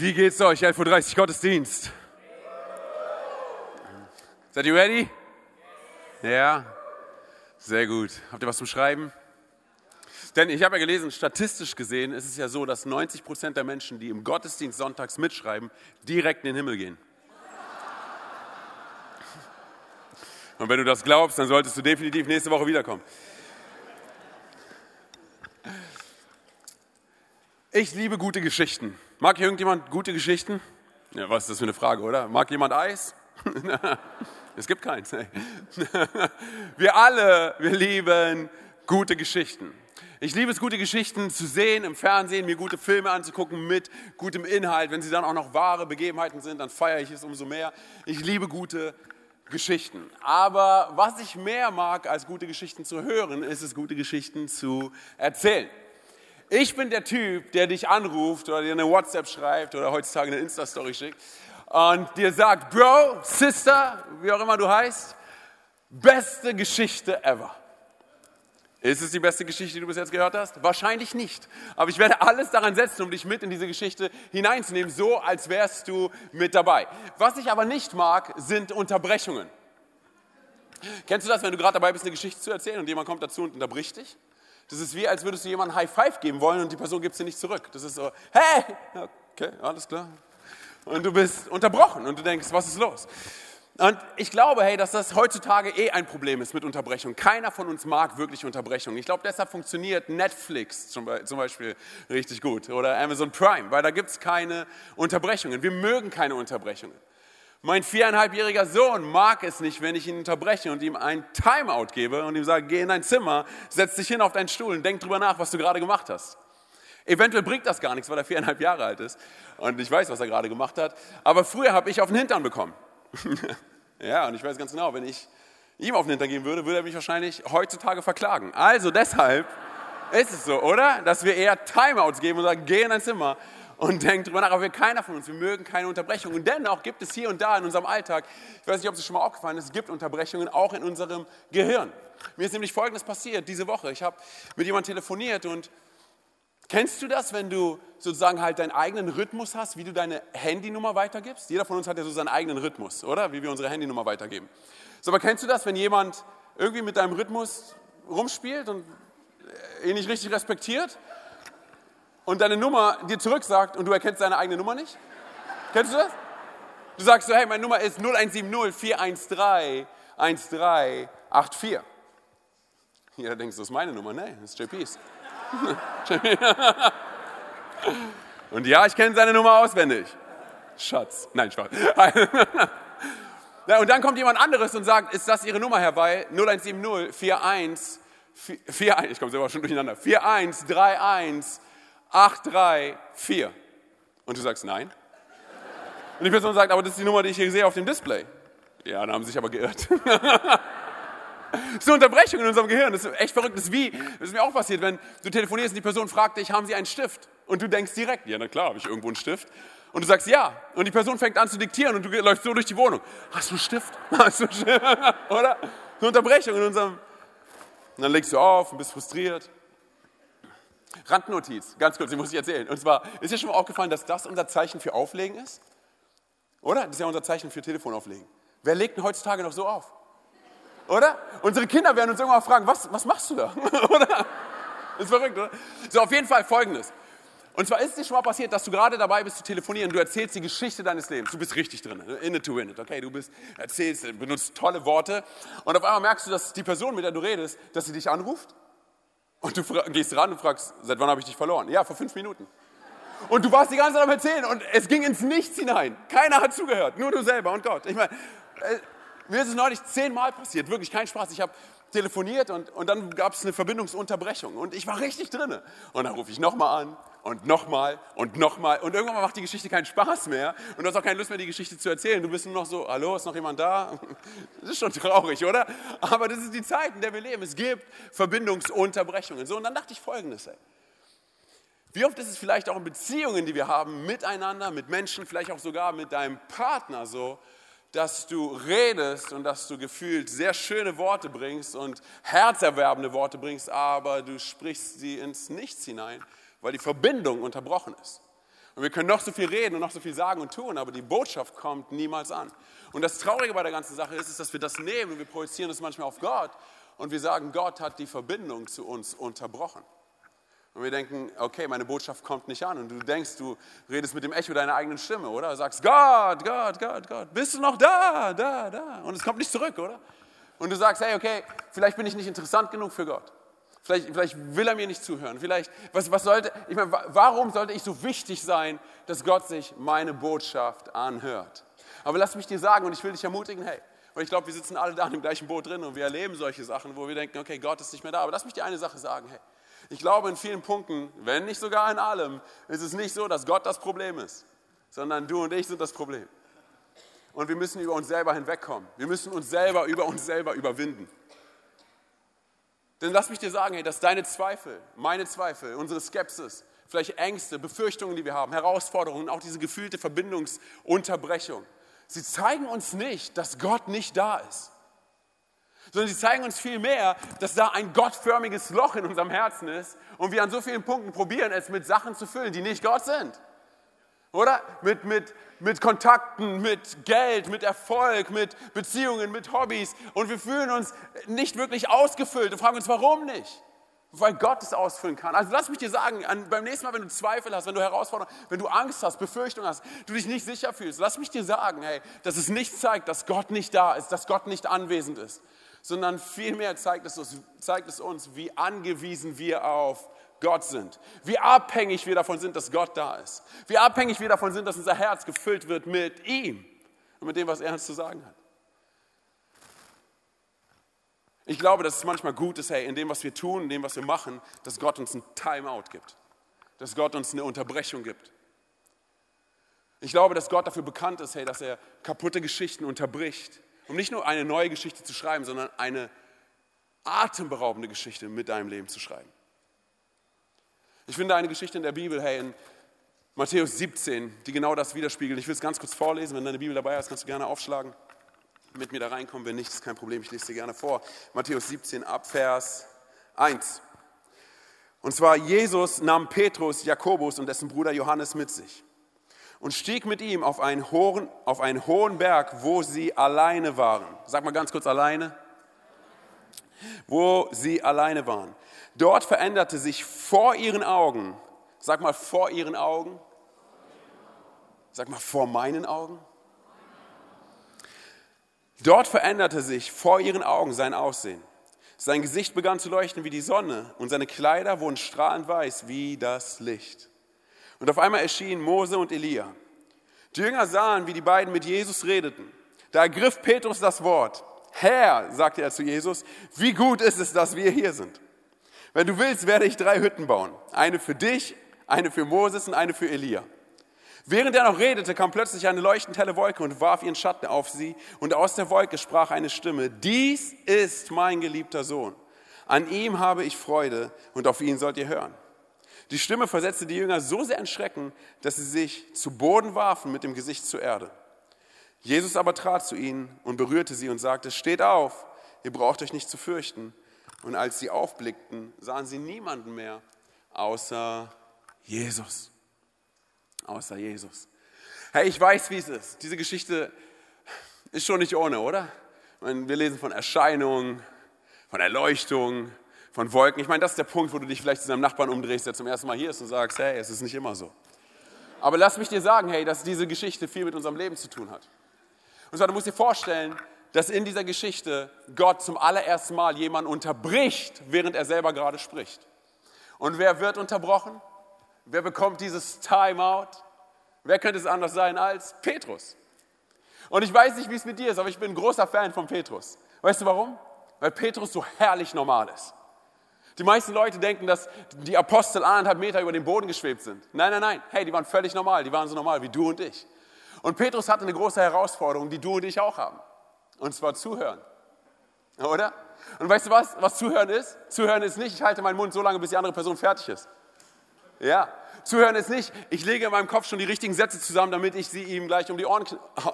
Wie geht's euch? 11.30 Uhr Gottesdienst. Seid ihr ready? Ja? Sehr gut. Habt ihr was zum Schreiben? Denn ich habe ja gelesen, statistisch gesehen ist es ja so, dass 90 Prozent der Menschen, die im Gottesdienst sonntags mitschreiben, direkt in den Himmel gehen. Und wenn du das glaubst, dann solltest du definitiv nächste Woche wiederkommen. Ich liebe gute Geschichten. Mag hier irgendjemand gute Geschichten? Ja, was ist das für eine Frage, oder? Mag jemand Eis? es gibt keins. Wir alle, wir lieben gute Geschichten. Ich liebe es, gute Geschichten zu sehen im Fernsehen, mir gute Filme anzugucken mit gutem Inhalt. Wenn sie dann auch noch wahre Begebenheiten sind, dann feiere ich es umso mehr. Ich liebe gute Geschichten. Aber was ich mehr mag, als gute Geschichten zu hören, ist es, gute Geschichten zu erzählen. Ich bin der Typ, der dich anruft oder dir eine WhatsApp schreibt oder heutzutage eine Insta-Story schickt und dir sagt, Bro, Sister, wie auch immer du heißt, beste Geschichte ever. Ist es die beste Geschichte, die du bis jetzt gehört hast? Wahrscheinlich nicht. Aber ich werde alles daran setzen, um dich mit in diese Geschichte hineinzunehmen, so als wärst du mit dabei. Was ich aber nicht mag, sind Unterbrechungen. Kennst du das, wenn du gerade dabei bist, eine Geschichte zu erzählen und jemand kommt dazu und unterbricht dich? Das ist wie, als würdest du jemandem High Five geben wollen und die Person gibt sie nicht zurück. Das ist so, hey, okay, alles klar. Und du bist unterbrochen und du denkst, was ist los? Und ich glaube, hey, dass das heutzutage eh ein Problem ist mit Unterbrechung. Keiner von uns mag wirklich Unterbrechung. Ich glaube, deshalb funktioniert Netflix zum Beispiel richtig gut oder Amazon Prime, weil da gibt es keine Unterbrechungen. Wir mögen keine Unterbrechungen. Mein viereinhalbjähriger Sohn mag es nicht, wenn ich ihn unterbreche und ihm ein Timeout gebe und ihm sage, geh in dein Zimmer, setz dich hin auf deinen Stuhl und denk drüber nach, was du gerade gemacht hast. Eventuell bringt das gar nichts, weil er viereinhalb Jahre alt ist und ich weiß, was er gerade gemacht hat. Aber früher habe ich auf den Hintern bekommen. ja, und ich weiß ganz genau, wenn ich ihm auf den Hintern geben würde, würde er mich wahrscheinlich heutzutage verklagen. Also deshalb ist es so, oder? Dass wir eher Timeouts geben und sagen, geh in dein Zimmer und denkt drüber nach, aber wir, keiner von uns, wir mögen keine Unterbrechungen. Und dennoch gibt es hier und da in unserem Alltag, ich weiß nicht, ob es schon mal aufgefallen ist, es gibt Unterbrechungen auch in unserem Gehirn. Mir ist nämlich Folgendes passiert diese Woche. Ich habe mit jemandem telefoniert und kennst du das, wenn du sozusagen halt deinen eigenen Rhythmus hast, wie du deine Handynummer weitergibst? Jeder von uns hat ja so seinen eigenen Rhythmus, oder? Wie wir unsere Handynummer weitergeben. So, aber kennst du das, wenn jemand irgendwie mit deinem Rhythmus rumspielt und ihn nicht richtig respektiert? Und deine Nummer dir zurücksagt und du erkennst deine eigene Nummer nicht? Kennst du das? Du sagst so, hey, meine Nummer ist 0170 413 1384. Jeder denkt, das ist meine Nummer. Nee, das ist JP's. und ja, ich kenne seine Nummer auswendig. Schatz. Nein, Spaß. und dann kommt jemand anderes und sagt, ist das Ihre Nummer herbei? 0170 41 41, ich komme selber schon durcheinander, 4131 8, 3, 4. Und du sagst nein. Und die Person sagt, aber das ist die Nummer, die ich hier sehe auf dem Display. Ja, dann haben sie sich aber geirrt. Das ist eine Unterbrechung in unserem Gehirn. Das ist echt verrückt. Das ist wie, das ist mir auch passiert, wenn du telefonierst und die Person fragt dich, haben sie einen Stift? Und du denkst direkt, ja, na klar, habe ich irgendwo einen Stift. Und du sagst ja. Und die Person fängt an zu diktieren und du läufst so durch die Wohnung. Hast du einen Stift? Hast du einen Stift? Oder? Eine Unterbrechung in unserem. Und dann legst du auf und bist frustriert. Randnotiz, ganz kurz, die muss ich erzählen. Und zwar, ist dir schon mal aufgefallen, dass das unser Zeichen für Auflegen ist? Oder? Das ist ja unser Zeichen für Telefonauflegen. Wer legt denn heutzutage noch so auf? Oder? Unsere Kinder werden uns irgendwann fragen, was, was machst du da? oder? Ist verrückt, oder? So, auf jeden Fall folgendes. Und zwar ist es dir schon mal passiert, dass du gerade dabei bist zu telefonieren, du erzählst die Geschichte deines Lebens. Du bist richtig drin, in it to win it, okay? Du bist, erzählst, benutzt tolle Worte und auf einmal merkst du, dass die Person, mit der du redest, dass sie dich anruft und du gehst ran und fragst, seit wann habe ich dich verloren? Ja, vor fünf Minuten. Und du warst die ganze Zeit am Erzählen und es ging ins Nichts hinein. Keiner hat zugehört, nur du selber und Gott. Ich meine, äh, mir ist es neulich zehnmal passiert, wirklich kein Spaß. Ich habe telefoniert und, und dann gab es eine Verbindungsunterbrechung und ich war richtig drinne. Und dann rufe ich nochmal an und nochmal und nochmal und irgendwann macht die Geschichte keinen Spaß mehr und du hast auch keine Lust mehr, die Geschichte zu erzählen. Du bist nur noch so, hallo, ist noch jemand da? Das ist schon traurig, oder? Aber das ist die Zeit, in der wir leben. Es gibt Verbindungsunterbrechungen. So, und dann dachte ich folgendes, ey. Wie oft ist es vielleicht auch in Beziehungen, die wir haben, miteinander, mit Menschen, vielleicht auch sogar mit deinem Partner so, dass du redest und dass du gefühlt sehr schöne Worte bringst und herzerwerbende Worte bringst, aber du sprichst sie ins Nichts hinein, weil die Verbindung unterbrochen ist. Und wir können noch so viel reden und noch so viel sagen und tun, aber die Botschaft kommt niemals an. Und das Traurige bei der ganzen Sache ist, ist dass wir das nehmen und wir projizieren das manchmal auf Gott und wir sagen, Gott hat die Verbindung zu uns unterbrochen. Und wir denken, okay, meine Botschaft kommt nicht an. Und du denkst, du redest mit dem Echo deiner eigenen Stimme, oder? Du sagst, Gott, Gott, Gott, Gott, bist du noch da, da, da? Und es kommt nicht zurück, oder? Und du sagst, hey, okay, vielleicht bin ich nicht interessant genug für Gott. Vielleicht, vielleicht will er mir nicht zuhören. Vielleicht, was, was sollte, ich meine, warum sollte ich so wichtig sein, dass Gott sich meine Botschaft anhört? Aber lass mich dir sagen, und ich will dich ermutigen, hey, weil ich glaube, wir sitzen alle da im gleichen Boot drin und wir erleben solche Sachen, wo wir denken, okay, Gott ist nicht mehr da. Aber lass mich dir eine Sache sagen, hey, ich glaube, in vielen Punkten, wenn nicht sogar in allem, ist es nicht so, dass Gott das Problem ist, sondern du und ich sind das Problem. Und wir müssen über uns selber hinwegkommen. Wir müssen uns selber über uns selber überwinden. Denn lass mich dir sagen, hey, dass deine Zweifel, meine Zweifel, unsere Skepsis, vielleicht Ängste, Befürchtungen, die wir haben, Herausforderungen, auch diese gefühlte Verbindungsunterbrechung, sie zeigen uns nicht, dass Gott nicht da ist sondern sie zeigen uns vielmehr, dass da ein gottförmiges Loch in unserem Herzen ist und wir an so vielen Punkten probieren, es mit Sachen zu füllen, die nicht Gott sind. Oder? Mit, mit, mit Kontakten, mit Geld, mit Erfolg, mit Beziehungen, mit Hobbys. Und wir fühlen uns nicht wirklich ausgefüllt und fragen uns, warum nicht? Weil Gott es ausfüllen kann. Also lass mich dir sagen, an, beim nächsten Mal, wenn du Zweifel hast, wenn du Herausforderungen, wenn du Angst hast, Befürchtungen hast, du dich nicht sicher fühlst, lass mich dir sagen, hey, dass es nicht zeigt, dass Gott nicht da ist, dass Gott nicht anwesend ist, sondern vielmehr zeigt es, uns, zeigt es uns, wie angewiesen wir auf Gott sind. Wie abhängig wir davon sind, dass Gott da ist. Wie abhängig wir davon sind, dass unser Herz gefüllt wird mit ihm und mit dem, was er uns zu sagen hat. Ich glaube, dass es manchmal gut ist, hey, in dem, was wir tun, in dem, was wir machen, dass Gott uns ein Timeout gibt. Dass Gott uns eine Unterbrechung gibt. Ich glaube, dass Gott dafür bekannt ist, hey, dass er kaputte Geschichten unterbricht um nicht nur eine neue Geschichte zu schreiben, sondern eine atemberaubende Geschichte mit deinem Leben zu schreiben. Ich finde eine Geschichte in der Bibel, hey, in Matthäus 17, die genau das widerspiegelt. Ich will es ganz kurz vorlesen. Wenn deine Bibel dabei ist, kannst du gerne aufschlagen, mit mir da reinkommen. Wenn nicht, ist kein Problem, ich lese dir gerne vor. Matthäus 17, Abvers 1. Und zwar, Jesus nahm Petrus, Jakobus und dessen Bruder Johannes mit sich und stieg mit ihm auf einen, hohen, auf einen hohen Berg, wo sie alleine waren. Sag mal ganz kurz alleine. Wo sie alleine waren. Dort veränderte sich vor ihren Augen, sag mal vor ihren Augen, sag mal vor meinen Augen. Dort veränderte sich vor ihren Augen sein Aussehen. Sein Gesicht begann zu leuchten wie die Sonne und seine Kleider wurden strahlend weiß wie das Licht. Und auf einmal erschienen Mose und Elia. Die Jünger sahen, wie die beiden mit Jesus redeten. Da ergriff Petrus das Wort. Herr, sagte er zu Jesus, wie gut ist es, dass wir hier sind. Wenn du willst, werde ich drei Hütten bauen. Eine für dich, eine für Moses und eine für Elia. Während er noch redete, kam plötzlich eine leuchtend helle Wolke und warf ihren Schatten auf sie. Und aus der Wolke sprach eine Stimme, dies ist mein geliebter Sohn. An ihm habe ich Freude und auf ihn sollt ihr hören. Die Stimme versetzte die Jünger so sehr in Schrecken, dass sie sich zu Boden warfen mit dem Gesicht zur Erde. Jesus aber trat zu ihnen und berührte sie und sagte, steht auf, ihr braucht euch nicht zu fürchten. Und als sie aufblickten, sahen sie niemanden mehr außer Jesus. Außer Jesus. Hey, ich weiß, wie es ist. Diese Geschichte ist schon nicht ohne, oder? Wir lesen von Erscheinungen, von Erleuchtung, von Wolken. Ich meine, das ist der Punkt, wo du dich vielleicht zu deinem Nachbarn umdrehst, der zum ersten Mal hier ist und sagst, hey, es ist nicht immer so. Aber lass mich dir sagen, hey, dass diese Geschichte viel mit unserem Leben zu tun hat. Und zwar, du musst dir vorstellen, dass in dieser Geschichte Gott zum allerersten Mal jemanden unterbricht, während er selber gerade spricht. Und wer wird unterbrochen? Wer bekommt dieses Timeout? Wer könnte es anders sein als Petrus? Und ich weiß nicht, wie es mit dir ist, aber ich bin ein großer Fan von Petrus. Weißt du warum? Weil Petrus so herrlich normal ist. Die meisten Leute denken, dass die Apostel anderthalb Meter über dem Boden geschwebt sind. Nein, nein, nein. Hey, die waren völlig normal. Die waren so normal wie du und ich. Und Petrus hatte eine große Herausforderung, die du und ich auch haben. Und zwar zuhören. Oder? Und weißt du was, was zuhören ist? Zuhören ist nicht, ich halte meinen Mund so lange, bis die andere Person fertig ist. Ja. Zuhören ist nicht, ich lege in meinem Kopf schon die richtigen Sätze zusammen, damit ich sie ihm gleich um die Ohren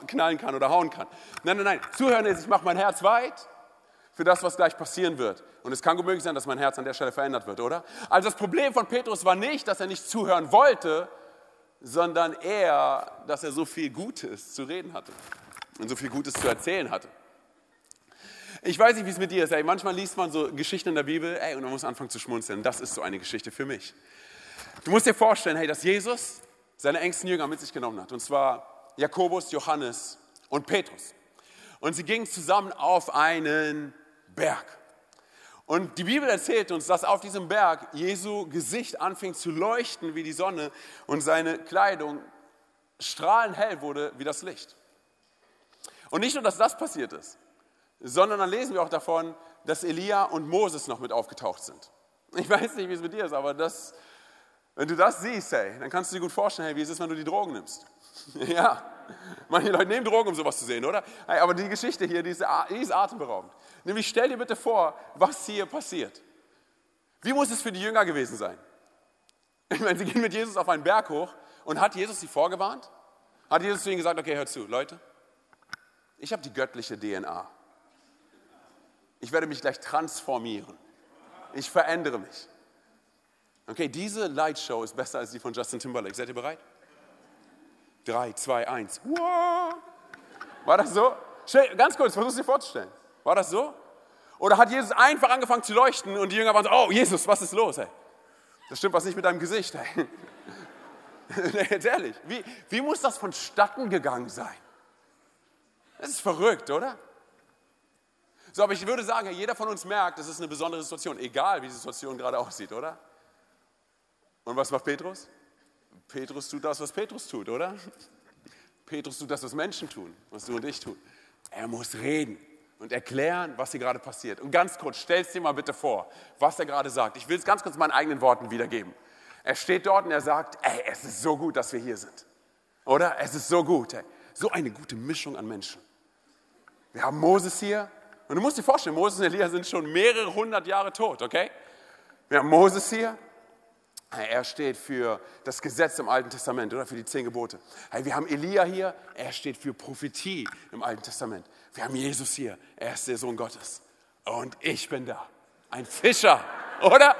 knallen kann oder hauen kann. Nein, nein, nein. Zuhören ist, ich mache mein Herz weit für das, was gleich passieren wird. Und es kann gut möglich sein, dass mein Herz an der Stelle verändert wird, oder? Also das Problem von Petrus war nicht, dass er nicht zuhören wollte, sondern eher, dass er so viel Gutes zu reden hatte und so viel Gutes zu erzählen hatte. Ich weiß nicht, wie es mit dir ist. Ey, manchmal liest man so Geschichten in der Bibel ey, und man muss anfangen zu schmunzeln. Das ist so eine Geschichte für mich. Du musst dir vorstellen, hey, dass Jesus seine engsten Jünger mit sich genommen hat. Und zwar Jakobus, Johannes und Petrus. Und sie gingen zusammen auf einen Berg. Und die Bibel erzählt uns, dass auf diesem Berg Jesu Gesicht anfing zu leuchten wie die Sonne und seine Kleidung strahlend hell wurde wie das Licht. Und nicht nur, dass das passiert ist, sondern dann lesen wir auch davon, dass Elia und Moses noch mit aufgetaucht sind. Ich weiß nicht, wie es mit dir ist, aber das, wenn du das siehst, hey, dann kannst du dir gut vorstellen, hey, wie es ist, wenn du die Drogen nimmst. ja, manche Leute nehmen Drogen, um sowas zu sehen, oder? Hey, aber die Geschichte hier, die ist, die ist atemberaubend. Nämlich stell dir bitte vor, was hier passiert. Wie muss es für die Jünger gewesen sein? Ich meine, sie gehen mit Jesus auf einen Berg hoch und hat Jesus sie vorgewarnt? Hat Jesus zu ihnen gesagt, okay, hört zu, Leute, ich habe die göttliche DNA. Ich werde mich gleich transformieren. Ich verändere mich. Okay, diese Lightshow ist besser als die von Justin Timberlake. Seid ihr bereit? Drei, zwei, eins. War das so? Ganz kurz, versuch es dir vorzustellen. War das so? Oder hat Jesus einfach angefangen zu leuchten und die Jünger waren so, oh Jesus, was ist los? Ey? Das stimmt was nicht mit deinem Gesicht. Ey. Jetzt ehrlich, wie, wie muss das vonstatten gegangen sein? Das ist verrückt, oder? So, aber ich würde sagen, jeder von uns merkt, das ist eine besondere Situation, egal wie die Situation gerade aussieht, oder? Und was macht Petrus? Petrus tut das, was Petrus tut, oder? Petrus tut das, was Menschen tun, was du und ich tun. Er muss reden und erklären, was hier gerade passiert. Und ganz kurz, stell es dir mal bitte vor, was er gerade sagt. Ich will es ganz kurz in meinen eigenen Worten wiedergeben. Er steht dort und er sagt, ey, es ist so gut, dass wir hier sind. Oder? Es ist so gut. Ey. So eine gute Mischung an Menschen. Wir haben Moses hier. Und du musst dir vorstellen, Moses und Elia sind schon mehrere hundert Jahre tot, okay? Wir haben Moses hier. Er steht für das Gesetz im Alten Testament oder für die zehn Gebote. Wir haben Elia hier. Er steht für Prophetie im Alten Testament. Wir haben Jesus hier. Er ist der Sohn Gottes. Und ich bin da. Ein Fischer, oder?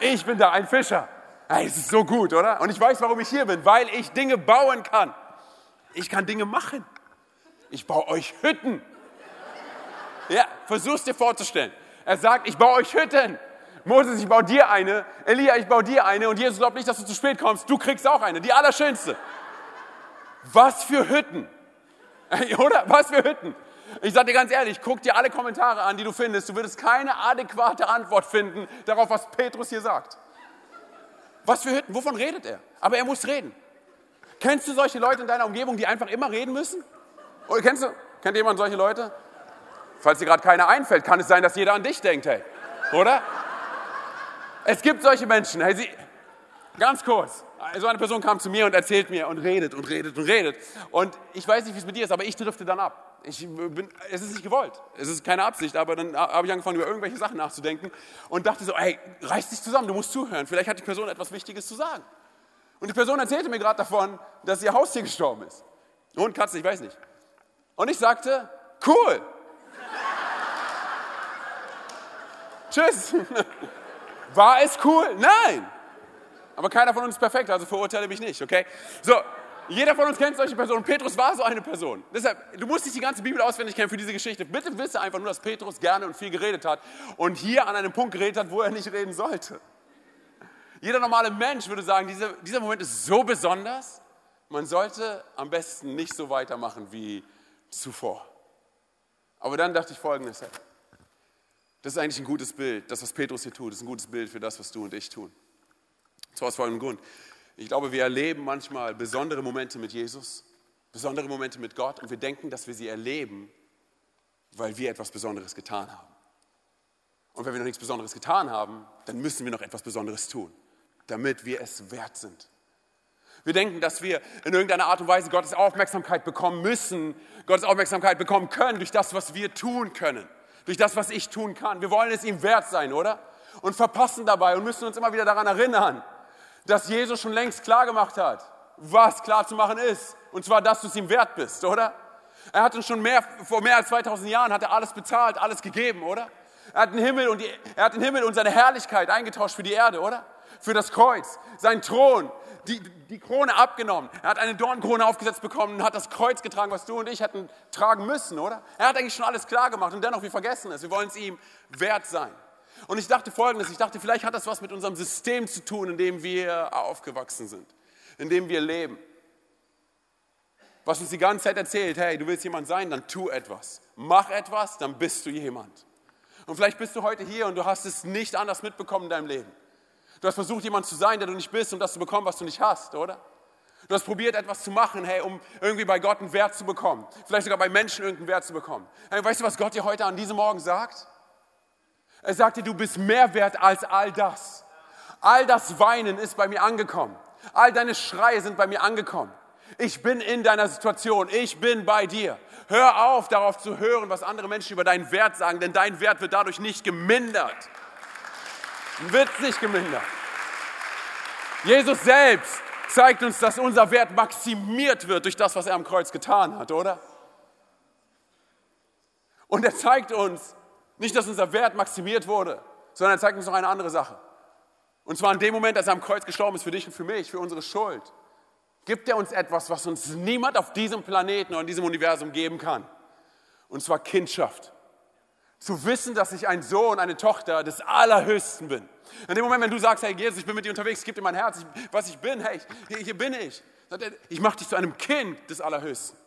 Ich bin da, ein Fischer. Es ist so gut, oder? Und ich weiß, warum ich hier bin, weil ich Dinge bauen kann. Ich kann Dinge machen. Ich baue euch Hütten. Ja, versuch's dir vorzustellen. Er sagt, ich baue euch Hütten. Moses, ich baue dir eine. Elia, ich baue dir eine. Und Jesus glaubt nicht, dass du zu spät kommst. Du kriegst auch eine. Die allerschönste. Was für Hütten. Oder? Was für Hütten. Ich sage dir ganz ehrlich, guck dir alle Kommentare an, die du findest. Du würdest keine adäquate Antwort finden darauf, was Petrus hier sagt. Was für Hütten? Wovon redet er? Aber er muss reden. Kennst du solche Leute in deiner Umgebung, die einfach immer reden müssen? Oder kennst du, kennt jemand solche Leute? Falls dir gerade keiner einfällt, kann es sein, dass jeder an dich denkt, hey. Oder? Es gibt solche Menschen. Hey, sie, ganz kurz. So eine Person kam zu mir und erzählt mir und redet und redet und redet. Und ich weiß nicht, wie es mit dir ist, aber ich drifte dann ab. Ich bin, es ist nicht gewollt. Es ist keine Absicht, aber dann habe ich angefangen, über irgendwelche Sachen nachzudenken und dachte so, hey, reiß dich zusammen, du musst zuhören. Vielleicht hat die Person etwas Wichtiges zu sagen. Und die Person erzählte mir gerade davon, dass ihr Haustier gestorben ist. Hund, Katze, ich weiß nicht. Und ich sagte, cool, Tschüss. War es cool? Nein. Aber keiner von uns ist perfekt, also verurteile mich nicht, okay? So, jeder von uns kennt solche Personen. Petrus war so eine Person. Deshalb, du musst nicht die ganze Bibel auswendig kennen für diese Geschichte. Bitte wisse einfach nur, dass Petrus gerne und viel geredet hat und hier an einem Punkt geredet hat, wo er nicht reden sollte. Jeder normale Mensch würde sagen, dieser, dieser Moment ist so besonders, man sollte am besten nicht so weitermachen wie zuvor. Aber dann dachte ich folgendes, das ist eigentlich ein gutes Bild. Das, was Petrus hier tut, ist ein gutes Bild für das, was du und ich tun. Zwar aus folgendem Grund. Ich glaube, wir erleben manchmal besondere Momente mit Jesus, besondere Momente mit Gott und wir denken, dass wir sie erleben, weil wir etwas Besonderes getan haben. Und wenn wir noch nichts Besonderes getan haben, dann müssen wir noch etwas Besonderes tun, damit wir es wert sind. Wir denken, dass wir in irgendeiner Art und Weise Gottes Aufmerksamkeit bekommen müssen, Gottes Aufmerksamkeit bekommen können durch das, was wir tun können durch das, was ich tun kann. Wir wollen es ihm wert sein, oder? Und verpassen dabei und müssen uns immer wieder daran erinnern, dass Jesus schon längst klar gemacht hat, was klar zu machen ist. Und zwar, dass du es ihm wert bist, oder? Er hat uns schon mehr, vor mehr als 2000 Jahren hat er alles bezahlt, alles gegeben, oder? Er hat den Himmel und, die, er hat den Himmel und seine Herrlichkeit eingetauscht für die Erde, oder? für das Kreuz, sein Thron, die, die Krone abgenommen. Er hat eine Dornkrone aufgesetzt bekommen und hat das Kreuz getragen, was du und ich hätten tragen müssen, oder? Er hat eigentlich schon alles klar gemacht und dennoch, wir vergessen es. Wir wollen es ihm wert sein. Und ich dachte folgendes, ich dachte, vielleicht hat das was mit unserem System zu tun, in dem wir aufgewachsen sind, in dem wir leben. Was uns die ganze Zeit erzählt, hey, du willst jemand sein, dann tu etwas. Mach etwas, dann bist du jemand. Und vielleicht bist du heute hier und du hast es nicht anders mitbekommen in deinem Leben. Du hast versucht, jemand zu sein, der du nicht bist, um das zu bekommen, was du nicht hast, oder? Du hast probiert, etwas zu machen, hey, um irgendwie bei Gott einen Wert zu bekommen. Vielleicht sogar bei Menschen irgendeinen Wert zu bekommen. Hey, weißt du, was Gott dir heute an diesem Morgen sagt? Er sagt dir, du bist mehr wert als all das. All das Weinen ist bei mir angekommen. All deine Schreie sind bei mir angekommen. Ich bin in deiner Situation. Ich bin bei dir. Hör auf, darauf zu hören, was andere Menschen über deinen Wert sagen, denn dein Wert wird dadurch nicht gemindert. Wird nicht gemindert. Jesus selbst zeigt uns, dass unser Wert maximiert wird durch das, was er am Kreuz getan hat, oder? Und er zeigt uns nicht, dass unser Wert maximiert wurde, sondern er zeigt uns noch eine andere Sache. Und zwar in dem Moment, als er am Kreuz gestorben ist für dich und für mich, für unsere Schuld, gibt er uns etwas, was uns niemand auf diesem Planeten oder in diesem Universum geben kann. Und zwar Kindschaft. Zu wissen, dass ich ein Sohn, eine Tochter des Allerhöchsten bin. In dem Moment, wenn du sagst, hey Jesus, ich bin mit dir unterwegs, gib dir mein Herz, ich, was ich bin, hey, hier bin ich. Ich mache dich zu einem Kind des Allerhöchsten.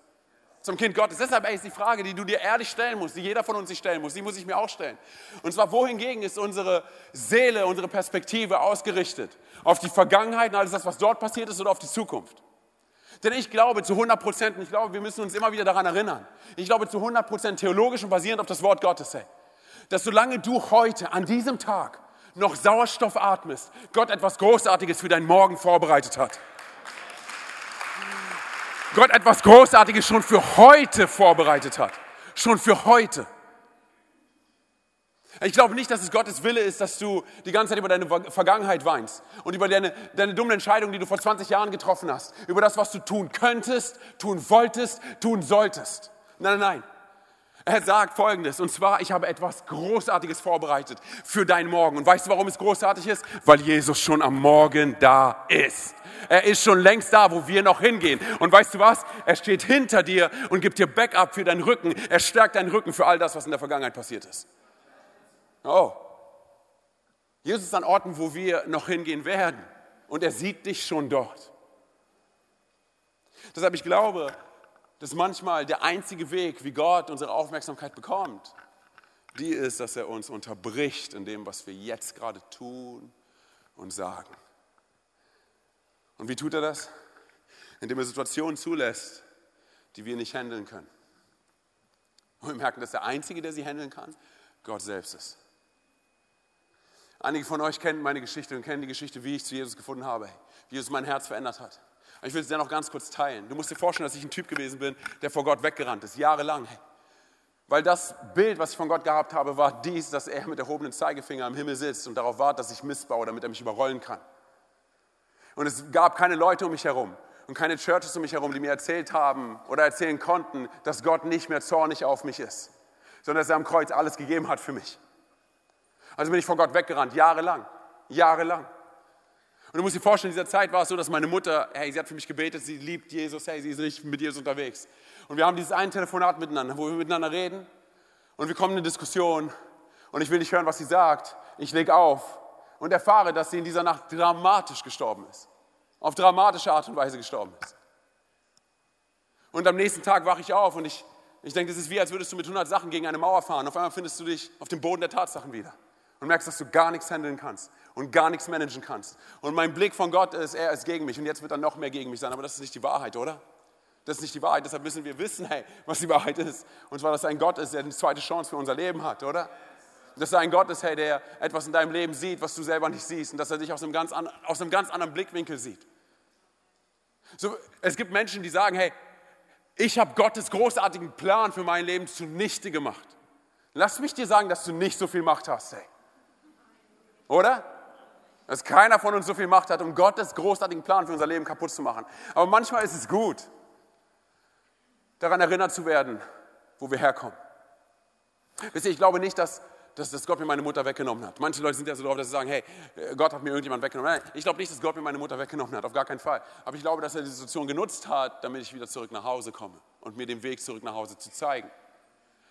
Zum Kind Gottes. Deshalb ey, ist die Frage, die du dir ehrlich stellen musst, die jeder von uns sich stellen muss, die muss ich mir auch stellen. Und zwar, wohingegen ist unsere Seele, unsere Perspektive ausgerichtet? Auf die Vergangenheit und alles das, was dort passiert ist oder auf die Zukunft? Denn ich glaube zu 100 Prozent, ich glaube, wir müssen uns immer wieder daran erinnern, ich glaube zu 100 Prozent theologisch und basierend auf das Wort Gottes, hey, dass solange du heute, an diesem Tag, noch Sauerstoff atmest, Gott etwas Großartiges für deinen Morgen vorbereitet hat. Gott etwas Großartiges schon für heute vorbereitet hat. Schon für heute. Ich glaube nicht, dass es Gottes Wille ist, dass du die ganze Zeit über deine Vergangenheit weinst und über deine, deine dummen Entscheidungen, die du vor 20 Jahren getroffen hast, über das, was du tun könntest, tun wolltest, tun solltest. Nein, nein, nein. Er sagt Folgendes, und zwar, ich habe etwas Großartiges vorbereitet für deinen Morgen. Und weißt du, warum es großartig ist? Weil Jesus schon am Morgen da ist. Er ist schon längst da, wo wir noch hingehen. Und weißt du was? Er steht hinter dir und gibt dir Backup für deinen Rücken. Er stärkt deinen Rücken für all das, was in der Vergangenheit passiert ist. Oh. Jesus ist an Orten, wo wir noch hingehen werden. Und er sieht dich schon dort. Deshalb, ich glaube, dass manchmal der einzige Weg, wie Gott unsere Aufmerksamkeit bekommt, die ist, dass er uns unterbricht in dem, was wir jetzt gerade tun und sagen. Und wie tut er das? Indem er Situationen zulässt, die wir nicht handeln können. Und wir merken, dass der Einzige, der sie handeln kann, Gott selbst ist. Einige von euch kennen meine Geschichte und kennen die Geschichte, wie ich zu Jesus gefunden habe, wie Jesus mein Herz verändert hat. Ich will es dennoch ganz kurz teilen. Du musst dir vorstellen, dass ich ein Typ gewesen bin, der vor Gott weggerannt ist, jahrelang. Weil das Bild, was ich von Gott gehabt habe, war dies, dass er mit erhobenen Zeigefinger am Himmel sitzt und darauf wartet, dass ich Mist baue, damit er mich überrollen kann. Und es gab keine Leute um mich herum und keine Churches um mich herum, die mir erzählt haben oder erzählen konnten, dass Gott nicht mehr zornig auf mich ist, sondern dass er am Kreuz alles gegeben hat für mich. Also bin ich von Gott weggerannt, jahrelang, jahrelang. Und du musst dir vorstellen, in dieser Zeit war es so, dass meine Mutter, hey, sie hat für mich gebetet, sie liebt Jesus, hey, sie ist richtig mit Jesus unterwegs. Und wir haben dieses eine Telefonat miteinander, wo wir miteinander reden und wir kommen in eine Diskussion und ich will nicht hören, was sie sagt. Ich lege auf und erfahre, dass sie in dieser Nacht dramatisch gestorben ist. Auf dramatische Art und Weise gestorben ist. Und am nächsten Tag wache ich auf und ich, ich denke, es ist wie, als würdest du mit 100 Sachen gegen eine Mauer fahren. Auf einmal findest du dich auf dem Boden der Tatsachen wieder und merkst, dass du gar nichts handeln kannst und gar nichts managen kannst. Und mein Blick von Gott ist, er ist gegen mich und jetzt wird er noch mehr gegen mich sein. Aber das ist nicht die Wahrheit, oder? Das ist nicht die Wahrheit. Deshalb müssen wir wissen, hey, was die Wahrheit ist. Und zwar, dass ein Gott ist, der eine zweite Chance für unser Leben hat, oder? Dass ein Gott ist, hey, der etwas in deinem Leben sieht, was du selber nicht siehst und dass er dich aus einem ganz, an, aus einem ganz anderen Blickwinkel sieht. So, es gibt Menschen, die sagen, hey, ich habe Gottes großartigen Plan für mein Leben zunichte gemacht. Lass mich dir sagen, dass du nicht so viel Macht hast, hey. Oder? Dass keiner von uns so viel Macht hat, um Gottes großartigen Plan für unser Leben kaputt zu machen. Aber manchmal ist es gut, daran erinnert zu werden, wo wir herkommen. Wisst ihr, ich glaube nicht, dass, dass, dass Gott mir meine Mutter weggenommen hat. Manche Leute sind ja so drauf, dass sie sagen, hey, Gott hat mir irgendjemand weggenommen. Nein, ich glaube nicht, dass Gott mir meine Mutter weggenommen hat, auf gar keinen Fall. Aber ich glaube, dass er die Situation genutzt hat, damit ich wieder zurück nach Hause komme und mir den Weg zurück nach Hause zu zeigen.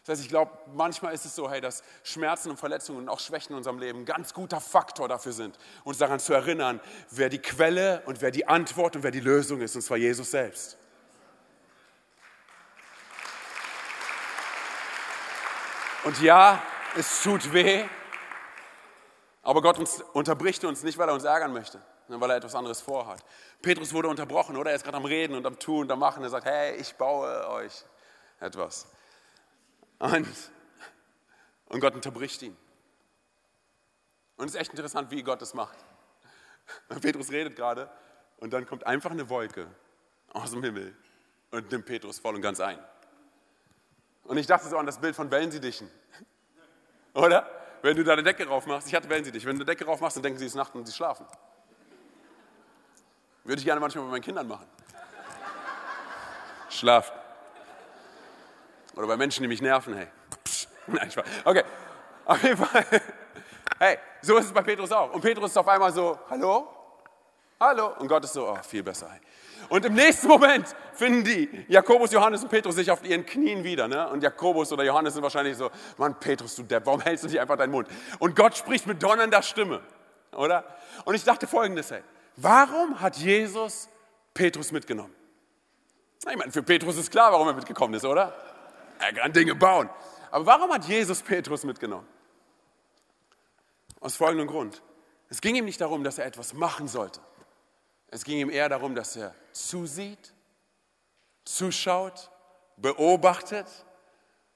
Das heißt, ich glaube, manchmal ist es so, hey, dass Schmerzen und Verletzungen und auch Schwächen in unserem Leben ein ganz guter Faktor dafür sind, uns daran zu erinnern, wer die Quelle und wer die Antwort und wer die Lösung ist, und zwar Jesus selbst. Und ja, es tut weh, aber Gott uns, unterbricht uns nicht, weil er uns ärgern möchte, sondern weil er etwas anderes vorhat. Petrus wurde unterbrochen, oder? Er ist gerade am Reden und am Tun und am Machen. Er sagt, hey, ich baue euch etwas. Und, und Gott unterbricht ihn. Und es ist echt interessant, wie Gott das macht. Petrus redet gerade und dann kommt einfach eine Wolke aus dem Himmel und nimmt Petrus voll und ganz ein. Und ich dachte so an das Bild von Wellensittichen. Oder? Wenn du da eine Decke drauf machst, ich hatte Wellensittich, wenn du eine Decke drauf machst, dann denken sie, es ist Nacht und sie schlafen. Würde ich gerne manchmal bei meinen Kindern machen. Schlafen. Oder bei Menschen, die mich nerven, hey. Nein, Spaß. Okay, auf jeden Fall. Hey, so ist es bei Petrus auch. Und Petrus ist auf einmal so, hallo? Hallo? Und Gott ist so, oh, viel besser. Hey. Und im nächsten Moment finden die Jakobus, Johannes und Petrus sich auf ihren Knien wieder. Ne? Und Jakobus oder Johannes sind wahrscheinlich so, Mann, Petrus, du Depp, warum hältst du nicht einfach deinen Mund? Und Gott spricht mit donnernder Stimme, oder? Und ich dachte folgendes, hey, warum hat Jesus Petrus mitgenommen? Ich meine, für Petrus ist klar, warum er mitgekommen ist, oder? Er kann Dinge bauen. Aber warum hat Jesus Petrus mitgenommen? Aus folgendem Grund. Es ging ihm nicht darum, dass er etwas machen sollte. Es ging ihm eher darum, dass er zusieht, zuschaut, beobachtet,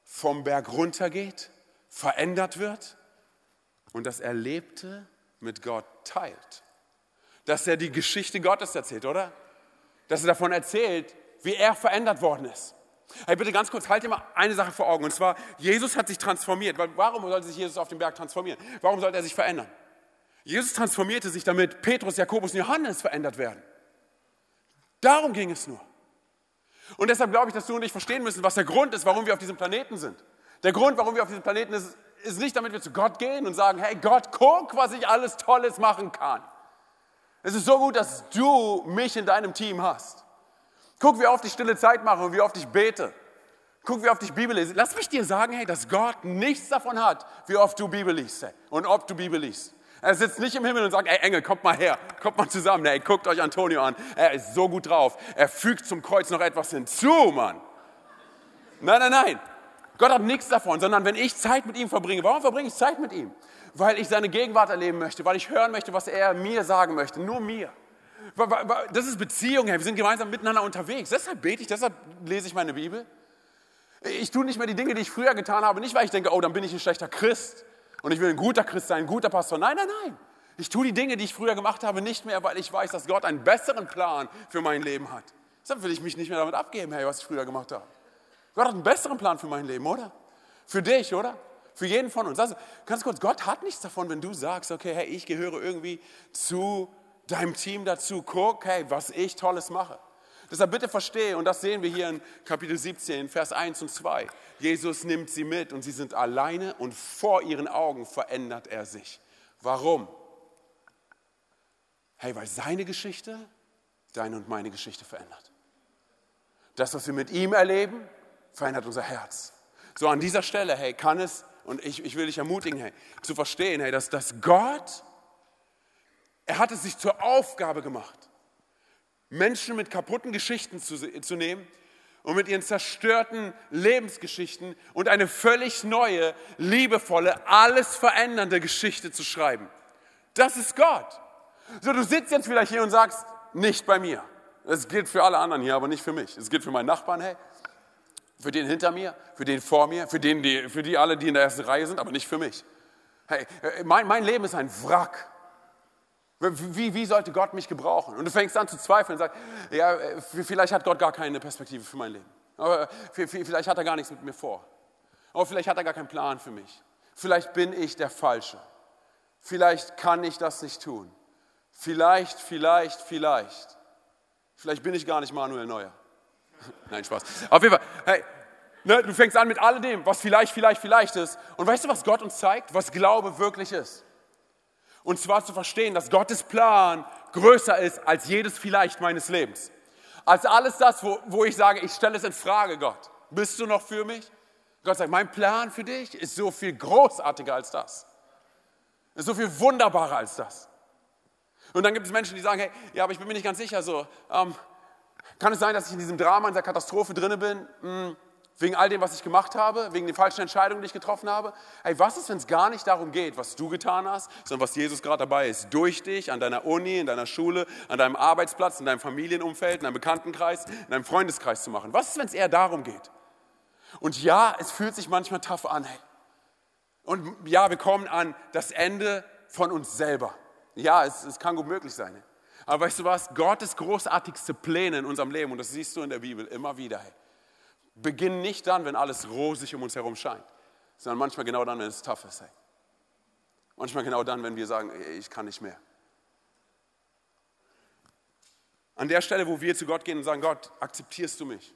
vom Berg runtergeht, verändert wird und das Erlebte mit Gott teilt. Dass er die Geschichte Gottes erzählt, oder? Dass er davon erzählt, wie er verändert worden ist. Hey, bitte ganz kurz, halt dir mal eine Sache vor Augen. Und zwar, Jesus hat sich transformiert. Warum sollte sich Jesus auf dem Berg transformieren? Warum sollte er sich verändern? Jesus transformierte sich, damit Petrus, Jakobus und Johannes verändert werden. Darum ging es nur. Und deshalb glaube ich, dass du und ich verstehen müssen, was der Grund ist, warum wir auf diesem Planeten sind. Der Grund, warum wir auf diesem Planeten sind, ist nicht, damit wir zu Gott gehen und sagen, hey Gott, guck, was ich alles Tolles machen kann. Es ist so gut, dass du mich in deinem Team hast. Guck, wie oft ich stille Zeit mache und wie oft ich bete. Guck, wie oft ich Bibel lese. Lass mich dir sagen, hey, dass Gott nichts davon hat, wie oft du Bibel liest hey, und ob du Bibel liest. Er sitzt nicht im Himmel und sagt, ey Engel, kommt mal her, kommt mal zusammen. Ey, guckt euch Antonio an. Er ist so gut drauf. Er fügt zum Kreuz noch etwas hinzu, Mann. Nein, nein, nein. Gott hat nichts davon, sondern wenn ich Zeit mit ihm verbringe, warum verbringe ich Zeit mit ihm? Weil ich seine Gegenwart erleben möchte, weil ich hören möchte, was er mir sagen möchte, nur mir. Das ist Beziehung, wir sind gemeinsam miteinander unterwegs. Deshalb bete ich, deshalb lese ich meine Bibel. Ich tue nicht mehr die Dinge, die ich früher getan habe, nicht weil ich denke, oh, dann bin ich ein schlechter Christ und ich will ein guter Christ sein, ein guter Pastor. Nein, nein, nein. Ich tue die Dinge, die ich früher gemacht habe, nicht mehr, weil ich weiß, dass Gott einen besseren Plan für mein Leben hat. Deshalb will ich mich nicht mehr damit abgeben, hey, was ich früher gemacht habe. Gott hat einen besseren Plan für mein Leben, oder? Für dich, oder? Für jeden von uns. Also, ganz kurz, Gott hat nichts davon, wenn du sagst, okay, hey, ich gehöre irgendwie zu deinem Team dazu, guck, hey, was ich Tolles mache. Deshalb bitte verstehe, und das sehen wir hier in Kapitel 17, Vers 1 und 2. Jesus nimmt sie mit und sie sind alleine und vor ihren Augen verändert er sich. Warum? Hey, weil seine Geschichte deine und meine Geschichte verändert. Das, was wir mit ihm erleben, verändert unser Herz. So an dieser Stelle, hey, kann es, und ich, ich will dich ermutigen, hey, zu verstehen, hey, dass, dass Gott er hat es sich zur Aufgabe gemacht, Menschen mit kaputten Geschichten zu, zu nehmen und mit ihren zerstörten Lebensgeschichten und eine völlig neue, liebevolle, alles verändernde Geschichte zu schreiben. Das ist Gott. So, du sitzt jetzt vielleicht hier und sagst, nicht bei mir. Das gilt für alle anderen hier, aber nicht für mich. Es gilt für meinen Nachbarn, hey, für den hinter mir, für den vor mir, für, den, die, für die alle, die in der ersten Reihe sind, aber nicht für mich. Hey, mein, mein Leben ist ein Wrack. Wie, wie sollte Gott mich gebrauchen? Und du fängst an zu zweifeln und sagst, ja, vielleicht hat Gott gar keine Perspektive für mein Leben. Aber vielleicht hat er gar nichts mit mir vor. Aber vielleicht hat er gar keinen Plan für mich. Vielleicht bin ich der Falsche. Vielleicht kann ich das nicht tun. Vielleicht, vielleicht, vielleicht. Vielleicht bin ich gar nicht Manuel Neuer. Nein, Spaß. Auf jeden Fall, hey, Ne, du fängst an mit alledem, was vielleicht, vielleicht, vielleicht ist. Und weißt du, was Gott uns zeigt? Was Glaube wirklich ist. Und zwar zu verstehen, dass Gottes Plan größer ist als jedes Vielleicht meines Lebens. Als alles das, wo, wo ich sage, ich stelle es in Frage, Gott. Bist du noch für mich? Gott sagt, mein Plan für dich ist so viel großartiger als das. Ist so viel wunderbarer als das. Und dann gibt es Menschen, die sagen, hey, ja, aber ich bin mir nicht ganz sicher, so, ähm, kann es sein, dass ich in diesem Drama, in dieser Katastrophe drinne bin? Hm, Wegen all dem, was ich gemacht habe, wegen den falschen Entscheidungen, die ich getroffen habe. Hey, was ist, wenn es gar nicht darum geht, was du getan hast, sondern was Jesus gerade dabei ist, durch dich, an deiner Uni, in deiner Schule, an deinem Arbeitsplatz, in deinem Familienumfeld, in deinem Bekanntenkreis, in deinem Freundeskreis zu machen? Was ist, wenn es eher darum geht? Und ja, es fühlt sich manchmal tough an. Hey. Und ja, wir kommen an das Ende von uns selber. Ja, es, es kann gut möglich sein. Hey. Aber weißt du was? Gottes großartigste Pläne in unserem Leben, und das siehst du in der Bibel immer wieder, hey, beginnen nicht dann, wenn alles rosig um uns herum scheint, sondern manchmal genau dann, wenn es tough ist. Hey. Manchmal genau dann, wenn wir sagen, ey, ich kann nicht mehr. An der Stelle, wo wir zu Gott gehen und sagen, Gott, akzeptierst du mich?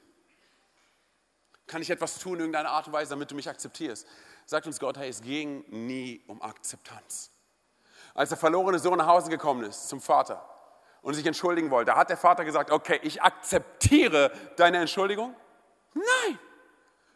Kann ich etwas tun in irgendeiner Art und Weise, damit du mich akzeptierst? Sagt uns Gott, hey, es ging nie um Akzeptanz. Als der verlorene Sohn nach Hause gekommen ist zum Vater und sich entschuldigen wollte, hat der Vater gesagt, okay, ich akzeptiere deine Entschuldigung, Nein.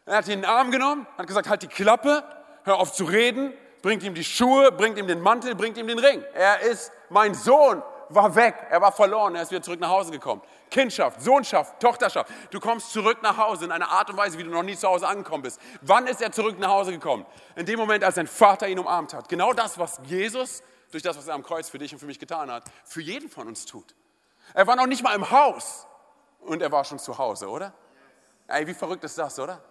Er hat ihn in den Arm genommen, hat gesagt, halt die Klappe, hör auf zu reden, bringt ihm die Schuhe, bringt ihm den Mantel, bringt ihm den Ring. Er ist, mein Sohn war weg, er war verloren, er ist wieder zurück nach Hause gekommen. Kindschaft, Sohnschaft, Tochterschaft. Du kommst zurück nach Hause in einer Art und Weise, wie du noch nie zu Hause angekommen bist. Wann ist er zurück nach Hause gekommen? In dem Moment, als sein Vater ihn umarmt hat. Genau das, was Jesus durch das, was er am Kreuz für dich und für mich getan hat, für jeden von uns tut. Er war noch nicht mal im Haus und er war schon zu Hause, oder? Ey, wie verrückt ist das, oder?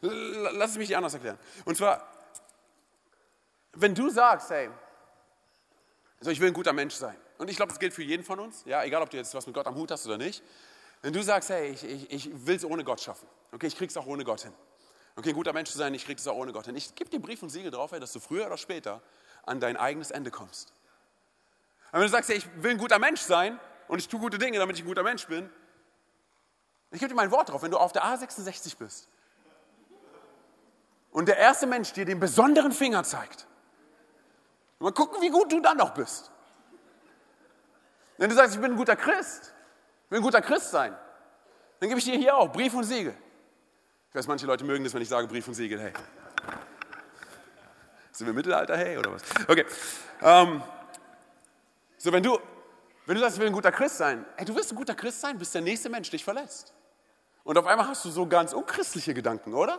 Lass es mich anders erklären. Und zwar, wenn du sagst, hey, also ich will ein guter Mensch sein, und ich glaube, das gilt für jeden von uns, ja, egal ob du jetzt was mit Gott am Hut hast oder nicht, wenn du sagst, hey, ich, ich, ich will es ohne Gott schaffen, okay, ich krieg's auch ohne Gott hin. Okay, ein guter Mensch zu sein, ich krieg es auch ohne Gott hin. Ich gebe dir Brief und Siegel drauf, hey, dass du früher oder später an dein eigenes Ende kommst. Aber wenn du sagst, hey, ich will ein guter Mensch sein und ich tue gute Dinge, damit ich ein guter Mensch bin, ich gebe dir mein Wort drauf, wenn du auf der A66 bist und der erste Mensch dir den besonderen Finger zeigt, mal gucken, wie gut du dann noch bist. Wenn du sagst, ich bin ein guter Christ, ich will ein guter Christ sein, dann gebe ich dir hier auch Brief und Siegel. Ich weiß, manche Leute mögen das, wenn ich sage Brief und Siegel, hey. Sind wir im Mittelalter, hey, oder was? Okay. Ähm, so, wenn du, wenn du sagst, ich will ein guter Christ sein, hey, du wirst ein guter Christ sein, bis der nächste Mensch dich verlässt. Und auf einmal hast du so ganz unchristliche Gedanken, oder?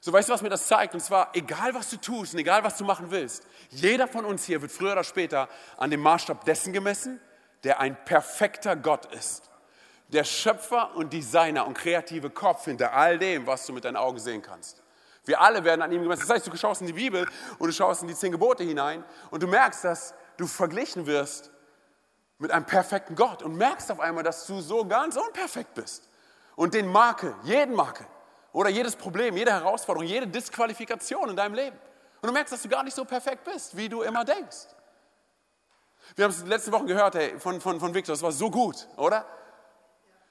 So weißt du, was mir das zeigt? Und zwar, egal was du tust und egal was du machen willst, jeder von uns hier wird früher oder später an dem Maßstab dessen gemessen, der ein perfekter Gott ist. Der Schöpfer und Designer und kreative Kopf hinter all dem, was du mit deinen Augen sehen kannst. Wir alle werden an ihm gemessen. Das heißt, du schaust in die Bibel und du schaust in die zehn Gebote hinein und du merkst, dass du verglichen wirst mit einem perfekten Gott und merkst auf einmal, dass du so ganz unperfekt bist. Und den Makel, jeden Makel oder jedes Problem, jede Herausforderung, jede Disqualifikation in deinem Leben. Und du merkst, dass du gar nicht so perfekt bist, wie du immer denkst. Wir haben es letzte Woche gehört hey, von, von, von Victor, das war so gut, oder?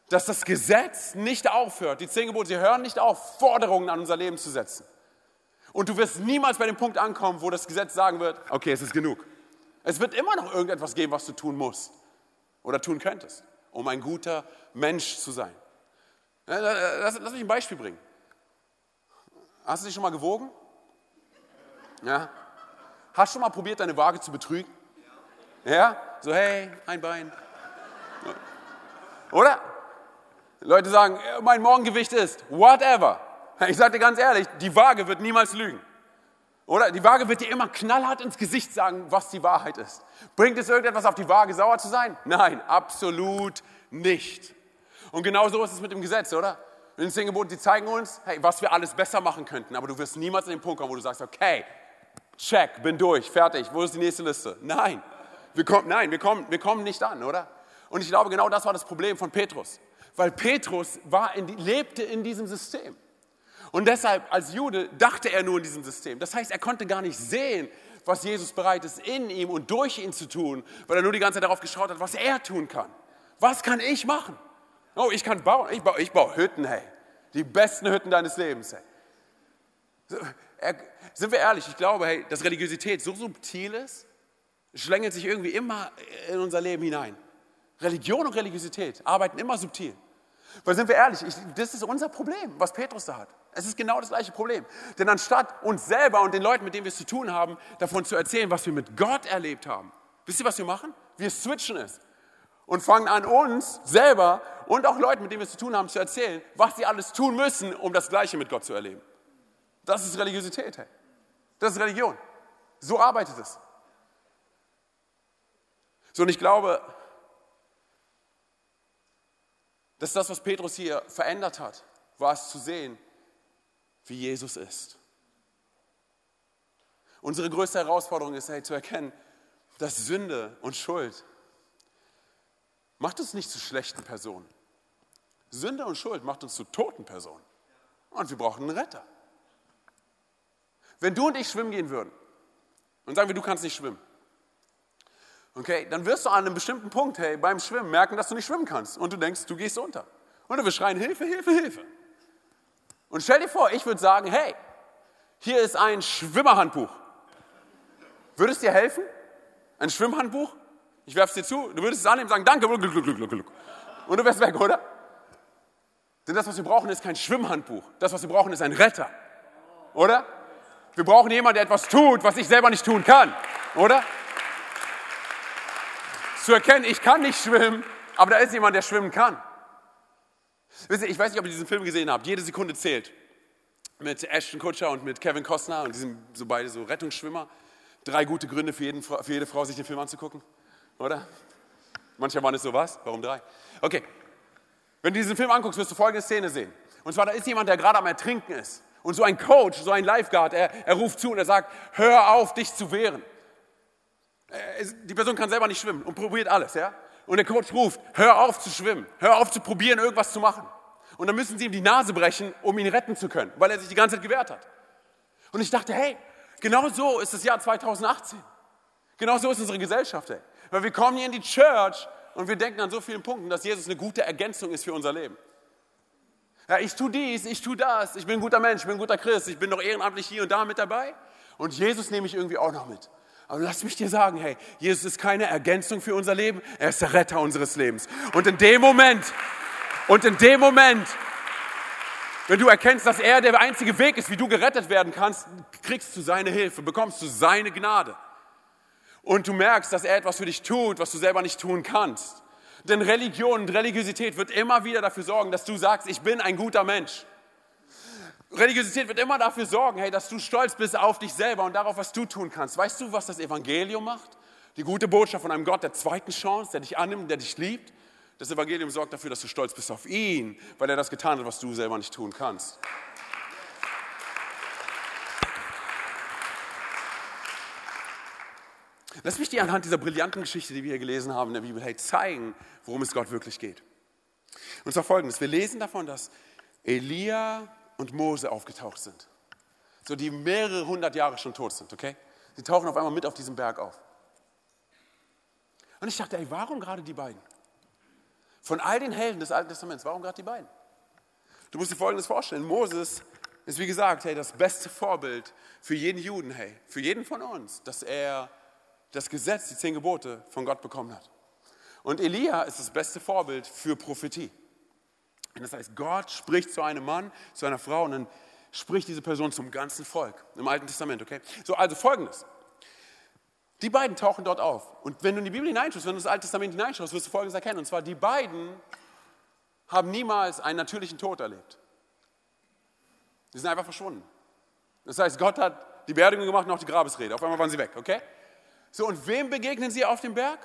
Dass das Gesetz nicht aufhört, die zehn Gebote, sie hören nicht auf, Forderungen an unser Leben zu setzen. Und du wirst niemals bei dem Punkt ankommen, wo das Gesetz sagen wird, okay, es ist genug. Es wird immer noch irgendetwas geben, was du tun musst oder tun könntest, um ein guter Mensch zu sein. Lass, lass mich ein Beispiel bringen. Hast du dich schon mal gewogen? Ja? Hast du schon mal probiert, deine Waage zu betrügen? Ja? So, hey, ein Bein. Oder? Leute sagen, mein Morgengewicht ist whatever. Ich sage dir ganz ehrlich, die Waage wird niemals lügen. Oder die Waage wird dir immer knallhart ins Gesicht sagen, was die Wahrheit ist. Bringt es irgendetwas auf die Waage, sauer zu sein? Nein, absolut nicht. Und genau so ist es mit dem Gesetz, oder? In den zehn Geboten, die zeigen uns, hey, was wir alles besser machen könnten. Aber du wirst niemals an den Punkt kommen, wo du sagst, okay, check, bin durch, fertig, wo ist die nächste Liste? Nein, wir kommen, nein, wir kommen, wir kommen nicht an, oder? Und ich glaube, genau das war das Problem von Petrus. Weil Petrus war in, lebte in diesem System. Und deshalb als Jude dachte er nur in diesem System. Das heißt, er konnte gar nicht sehen, was Jesus bereit ist, in ihm und durch ihn zu tun, weil er nur die ganze Zeit darauf geschaut hat, was er tun kann. Was kann ich machen? Oh, ich kann bauen. Ich baue, ich baue Hütten, hey. Die besten Hütten deines Lebens, hey. Er, sind wir ehrlich, ich glaube, hey, dass Religiosität so subtil ist, schlängelt sich irgendwie immer in unser Leben hinein. Religion und Religiosität arbeiten immer subtil. Weil sind wir ehrlich, ich, das ist unser Problem, was Petrus da hat. Es ist genau das gleiche Problem. Denn anstatt uns selber und den Leuten, mit denen wir es zu tun haben, davon zu erzählen, was wir mit Gott erlebt haben, wisst ihr, was wir machen? Wir switchen es und fangen an, uns selber und auch Leuten, mit denen wir es zu tun haben, zu erzählen, was sie alles tun müssen, um das Gleiche mit Gott zu erleben. Das ist Religiosität. Hey. Das ist Religion. So arbeitet es. So, und ich glaube, dass das, was Petrus hier verändert hat, war es zu sehen, wie Jesus ist. Unsere größte Herausforderung ist, hey, zu erkennen, dass Sünde und Schuld macht uns nicht zu schlechten Personen. Sünde und Schuld macht uns zu toten Personen. Und wir brauchen einen Retter. Wenn du und ich schwimmen gehen würden und sagen wir, du kannst nicht schwimmen, okay, dann wirst du an einem bestimmten Punkt, hey, beim Schwimmen merken, dass du nicht schwimmen kannst und du denkst, du gehst unter. Und wirst schreien, Hilfe, Hilfe, Hilfe. Und stell dir vor, ich würde sagen, hey, hier ist ein Schwimmerhandbuch. Würde es dir helfen? Ein Schwimmhandbuch? Ich werfe es dir zu, du würdest es annehmen und sagen, danke, glück, glück, glück, glück. Und du wärst weg, oder? Denn das, was wir brauchen, ist kein Schwimmhandbuch. Das, was wir brauchen, ist ein Retter. Oder? Wir brauchen jemanden, der etwas tut, was ich selber nicht tun kann. Oder? Zu erkennen, ich kann nicht schwimmen, aber da ist jemand, der schwimmen kann. Ich weiß nicht, ob ihr diesen Film gesehen habt. Jede Sekunde zählt. Mit Ashton Kutcher und mit Kevin Costner und die sind so beide so Rettungsschwimmer. Drei gute Gründe für, jeden, für jede Frau, sich den Film anzugucken. Oder? Mancher Mann ist so was. Warum drei? Okay. Wenn du diesen Film anguckst, wirst du folgende Szene sehen. Und zwar, da ist jemand, der gerade am Ertrinken ist. Und so ein Coach, so ein Lifeguard, er, er ruft zu und er sagt, hör auf, dich zu wehren. Die Person kann selber nicht schwimmen und probiert alles, ja? Und der Coach ruft, hör auf zu schwimmen, hör auf zu probieren, irgendwas zu machen. Und dann müssen sie ihm die Nase brechen, um ihn retten zu können, weil er sich die ganze Zeit gewehrt hat. Und ich dachte, hey, genau so ist das Jahr 2018. Genau so ist unsere Gesellschaft, ey. Weil wir kommen hier in die Church und wir denken an so vielen Punkten, dass Jesus eine gute Ergänzung ist für unser Leben. Ja, ich tue dies, ich tue das, ich bin ein guter Mensch, ich bin ein guter Christ, ich bin noch ehrenamtlich hier und da mit dabei. Und Jesus nehme ich irgendwie auch noch mit. Aber lass mich dir sagen, hey, Jesus ist keine Ergänzung für unser Leben, er ist der Retter unseres Lebens. Und in dem Moment, und in dem Moment, wenn du erkennst, dass er der einzige Weg ist, wie du gerettet werden kannst, kriegst du seine Hilfe, bekommst du seine Gnade. Und du merkst, dass er etwas für dich tut, was du selber nicht tun kannst. Denn Religion und Religiosität wird immer wieder dafür sorgen, dass du sagst, ich bin ein guter Mensch. Religiosität wird immer dafür sorgen, hey, dass du stolz bist auf dich selber und darauf, was du tun kannst. Weißt du, was das Evangelium macht? Die gute Botschaft von einem Gott der zweiten Chance, der dich annimmt, der dich liebt. Das Evangelium sorgt dafür, dass du stolz bist auf ihn, weil er das getan hat, was du selber nicht tun kannst. Lass mich dir anhand dieser brillanten Geschichte, die wir hier gelesen haben in der Bibel, hey, zeigen, worum es Gott wirklich geht. Und zwar folgendes: Wir lesen davon, dass Elia und Mose aufgetaucht sind. So die mehrere hundert Jahre schon tot sind, okay? Sie tauchen auf einmal mit auf diesem Berg auf. Und ich dachte, ey, warum gerade die beiden? Von all den Helden des Alten Testaments, warum gerade die beiden? Du musst dir Folgendes vorstellen. Moses ist, wie gesagt, hey, das beste Vorbild für jeden Juden, hey, für jeden von uns, dass er das Gesetz, die zehn Gebote von Gott bekommen hat. Und Elia ist das beste Vorbild für Prophetie. Das heißt, Gott spricht zu einem Mann, zu einer Frau und dann spricht diese Person zum ganzen Volk im Alten Testament. Okay? So, also folgendes. Die beiden tauchen dort auf. Und wenn du in die Bibel hineinschaust, wenn du das Alte Testament hineinschaust, wirst du Folgendes erkennen. Und zwar, die beiden haben niemals einen natürlichen Tod erlebt. Die sind einfach verschwunden. Das heißt, Gott hat die Beerdigung gemacht und auch die Grabesrede. Auf einmal waren sie weg, okay? So, und wem begegnen sie auf dem Berg?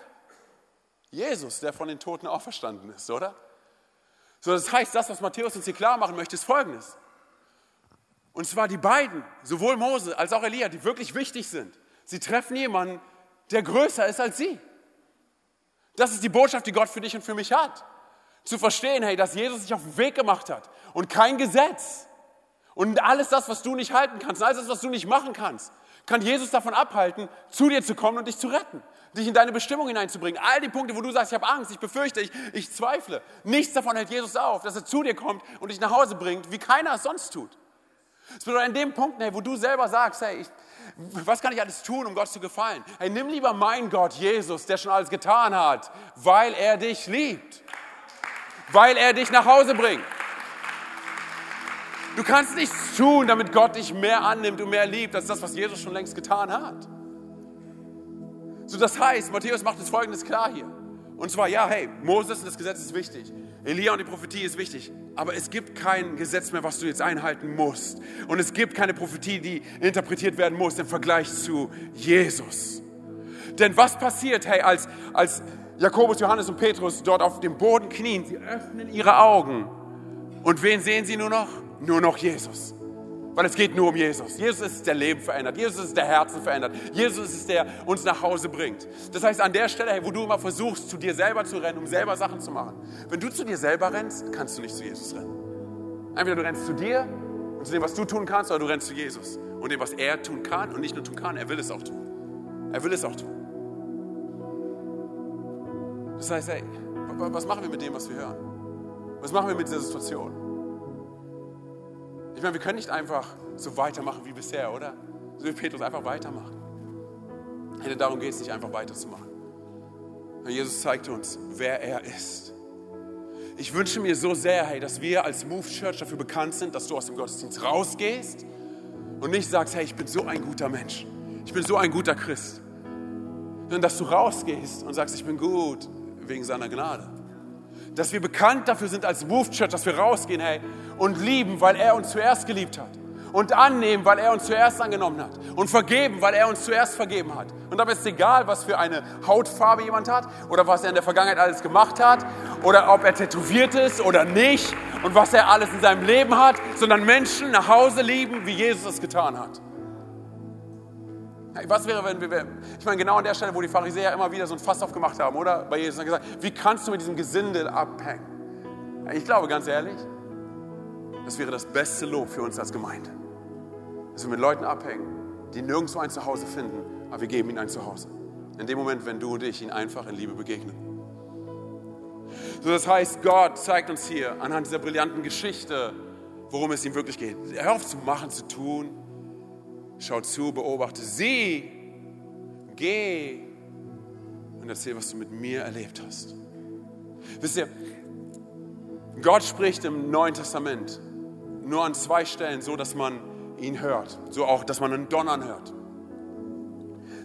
Jesus, der von den Toten auferstanden ist, oder? So, das heißt, das, was Matthäus uns hier klar machen möchte, ist folgendes. Und zwar die beiden, sowohl Mose als auch Elia, die wirklich wichtig sind. Sie treffen jemanden, der größer ist als sie. Das ist die Botschaft, die Gott für dich und für mich hat. Zu verstehen, hey, dass Jesus sich auf den Weg gemacht hat und kein Gesetz und alles das, was du nicht halten kannst, alles das, was du nicht machen kannst, kann Jesus davon abhalten, zu dir zu kommen und dich zu retten, dich in deine Bestimmung hineinzubringen. All die Punkte, wo du sagst, ich habe Angst, ich befürchte, ich, ich zweifle. Nichts davon hält Jesus auf, dass er zu dir kommt und dich nach Hause bringt, wie keiner es sonst tut. Es bedeutet an dem Punkt, hey, wo du selber sagst, hey, ich, was kann ich alles tun, um Gott zu gefallen? Hey, nimm lieber meinen Gott, Jesus, der schon alles getan hat, weil er dich liebt. Weil er dich nach Hause bringt. Du kannst nichts tun, damit Gott dich mehr annimmt und mehr liebt, als das, was Jesus schon längst getan hat. So, das heißt, Matthäus macht uns Folgendes klar hier. Und zwar, ja, hey, Moses und das Gesetz ist wichtig. Elia und die Prophetie ist wichtig. Aber es gibt kein Gesetz mehr, was du jetzt einhalten musst. Und es gibt keine Prophetie, die interpretiert werden muss im Vergleich zu Jesus. Denn was passiert, hey, als, als Jakobus, Johannes und Petrus dort auf dem Boden knien, sie öffnen ihre Augen. Und wen sehen sie nur noch? Nur noch Jesus. Weil es geht nur um Jesus. Jesus ist der Leben verändert. Jesus ist der Herzen verändert. Jesus ist der uns nach Hause bringt. Das heißt, an der Stelle, wo du immer versuchst, zu dir selber zu rennen, um selber Sachen zu machen. Wenn du zu dir selber rennst, kannst du nicht zu Jesus rennen. Entweder du rennst zu dir und zu dem, was du tun kannst, oder du rennst zu Jesus. Und dem, was er tun kann und nicht nur tun kann, er will es auch tun. Er will es auch tun. Das heißt, hey, was machen wir mit dem, was wir hören? Was machen wir mit dieser Situation? Ich meine, wir können nicht einfach so weitermachen wie bisher, oder? So wie Petrus einfach weitermachen. Hey, darum geht es nicht, einfach weiterzumachen. Jesus zeigt uns, wer er ist. Ich wünsche mir so sehr, hey, dass wir als Move Church dafür bekannt sind, dass du aus dem Gottesdienst rausgehst und nicht sagst, hey, ich bin so ein guter Mensch. Ich bin so ein guter Christ. Sondern dass du rausgehst und sagst, ich bin gut wegen seiner Gnade dass wir bekannt dafür sind als Move Church, dass wir rausgehen, hey, und lieben, weil er uns zuerst geliebt hat. Und annehmen, weil er uns zuerst angenommen hat. Und vergeben, weil er uns zuerst vergeben hat. Und dabei ist es egal, was für eine Hautfarbe jemand hat oder was er in der Vergangenheit alles gemacht hat oder ob er tätowiert ist oder nicht und was er alles in seinem Leben hat, sondern Menschen nach Hause lieben, wie Jesus es getan hat. Was wäre, wenn wir, ich meine, genau an der Stelle, wo die Pharisäer immer wieder so ein Fass aufgemacht haben, oder? Bei Jesus haben gesagt, wie kannst du mit diesem Gesindel abhängen? Ich glaube, ganz ehrlich, das wäre das beste Lob für uns als Gemeinde. Dass wir mit Leuten abhängen, die nirgendwo ein Zuhause finden, aber wir geben ihnen ein Zuhause. In dem Moment, wenn du und ich ihnen einfach in Liebe begegnen. So, das heißt, Gott zeigt uns hier anhand dieser brillanten Geschichte, worum es ihm wirklich geht. Hör auf zu machen, zu tun, Schau zu, beobachte sie. Geh und erzähl, was du mit mir erlebt hast. Wisst ihr, Gott spricht im Neuen Testament nur an zwei Stellen so, dass man ihn hört. So auch, dass man einen Donnern hört.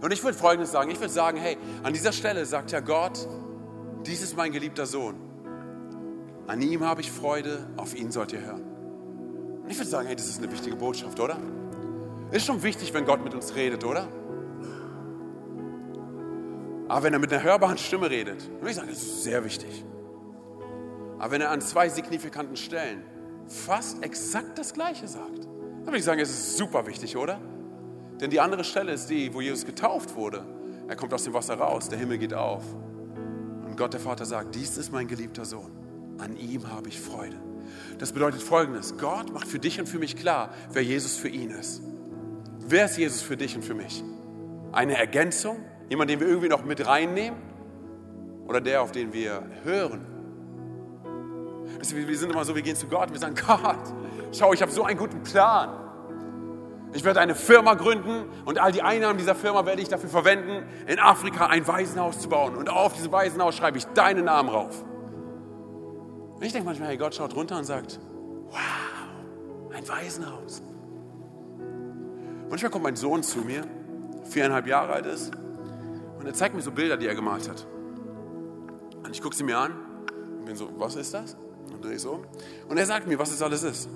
Und ich würde Folgendes sagen. Ich würde sagen, hey, an dieser Stelle sagt ja Gott, dies ist mein geliebter Sohn. An ihm habe ich Freude, auf ihn sollt ihr hören. Und ich würde sagen, hey, das ist eine wichtige Botschaft, oder? Ist schon wichtig, wenn Gott mit uns redet, oder? Aber wenn er mit einer hörbaren Stimme redet, dann würde ich sagen, das ist sehr wichtig. Aber wenn er an zwei signifikanten Stellen fast exakt das Gleiche sagt, dann würde ich sagen, es ist super wichtig, oder? Denn die andere Stelle ist die, wo Jesus getauft wurde. Er kommt aus dem Wasser raus, der Himmel geht auf. Und Gott der Vater sagt, dies ist mein geliebter Sohn. An ihm habe ich Freude. Das bedeutet folgendes, Gott macht für dich und für mich klar, wer Jesus für ihn ist. Wer ist Jesus für dich und für mich? Eine Ergänzung? Jemand, den wir irgendwie noch mit reinnehmen? Oder der, auf den wir hören? Wir sind immer so, wir gehen zu Gott und wir sagen, Gott, schau, ich habe so einen guten Plan. Ich werde eine Firma gründen und all die Einnahmen dieser Firma werde ich dafür verwenden, in Afrika ein Waisenhaus zu bauen. Und auf diesem Waisenhaus schreibe ich deinen Namen rauf. Ich denke manchmal, hey, Gott schaut runter und sagt, wow, ein Waisenhaus. Manchmal kommt mein Sohn zu mir, viereinhalb Jahre alt ist, und er zeigt mir so Bilder, die er gemalt hat. Und ich gucke sie mir an und bin so, was ist das? Und drehe so. Und er sagt mir, was es alles ist.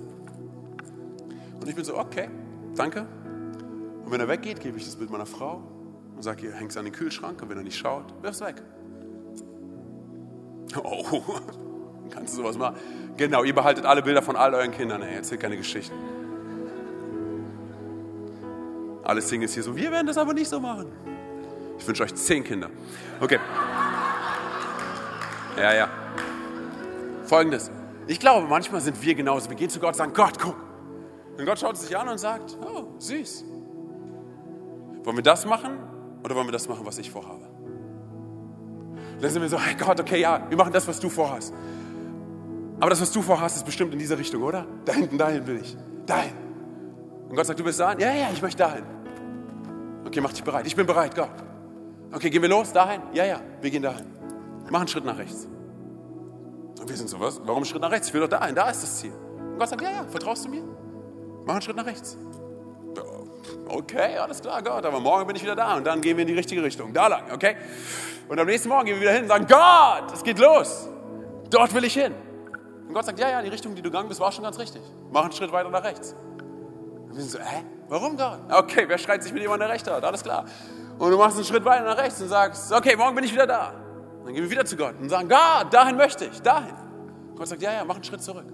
Und ich bin so, okay, danke. Und wenn er weggeht, gebe ich das Bild meiner Frau und sage ihr, hängst an den Kühlschrank und wenn er nicht schaut, wirf es weg. Oh, kannst du sowas machen? Genau, ihr behaltet alle Bilder von all euren Kindern, ey, erzählt keine Geschichten. Alle Singles hier so, wir werden das aber nicht so machen. Ich wünsche euch zehn Kinder. Okay. Ja, ja. Folgendes. Ich glaube, manchmal sind wir genauso. Wir gehen zu Gott und sagen, Gott, guck. Und Gott schaut sich an und sagt, oh, süß. Wollen wir das machen oder wollen wir das machen, was ich vorhabe? Und dann sind wir so, hey Gott, okay, ja, wir machen das, was du vorhast. Aber das, was du vorhast, ist bestimmt in diese Richtung, oder? Da hinten, dahin will ich. Dahin. Und Gott sagt, du bist dahin? Ja, ja, ich möchte dahin. Okay, mach dich bereit. Ich bin bereit, Gott. Okay, gehen wir los? Dahin? Ja, ja, wir gehen dahin. Mach einen Schritt nach rechts. Und wir sind so, was? Warum einen Schritt nach rechts? Ich will doch dahin, da ist das Ziel. Und Gott sagt, ja, ja, vertraust du mir? Mach einen Schritt nach rechts. Okay, alles klar, Gott, aber morgen bin ich wieder da und dann gehen wir in die richtige Richtung. Da lang, okay? Und am nächsten Morgen gehen wir wieder hin und sagen, Gott, es geht los. Dort will ich hin. Und Gott sagt, ja, ja, die Richtung, die du gegangen bist, war schon ganz richtig. Mach einen Schritt weiter nach rechts. Und wir sind so, hä? Warum Gott? Okay, wer schreit sich mit jemandem, der Recht? Alles klar. Und du machst einen Schritt weiter nach rechts und sagst, okay, morgen bin ich wieder da. Dann gehen wir wieder zu Gott und sagen, Gott, dahin möchte ich, dahin. Gott sagt, ja, ja, mach einen Schritt zurück.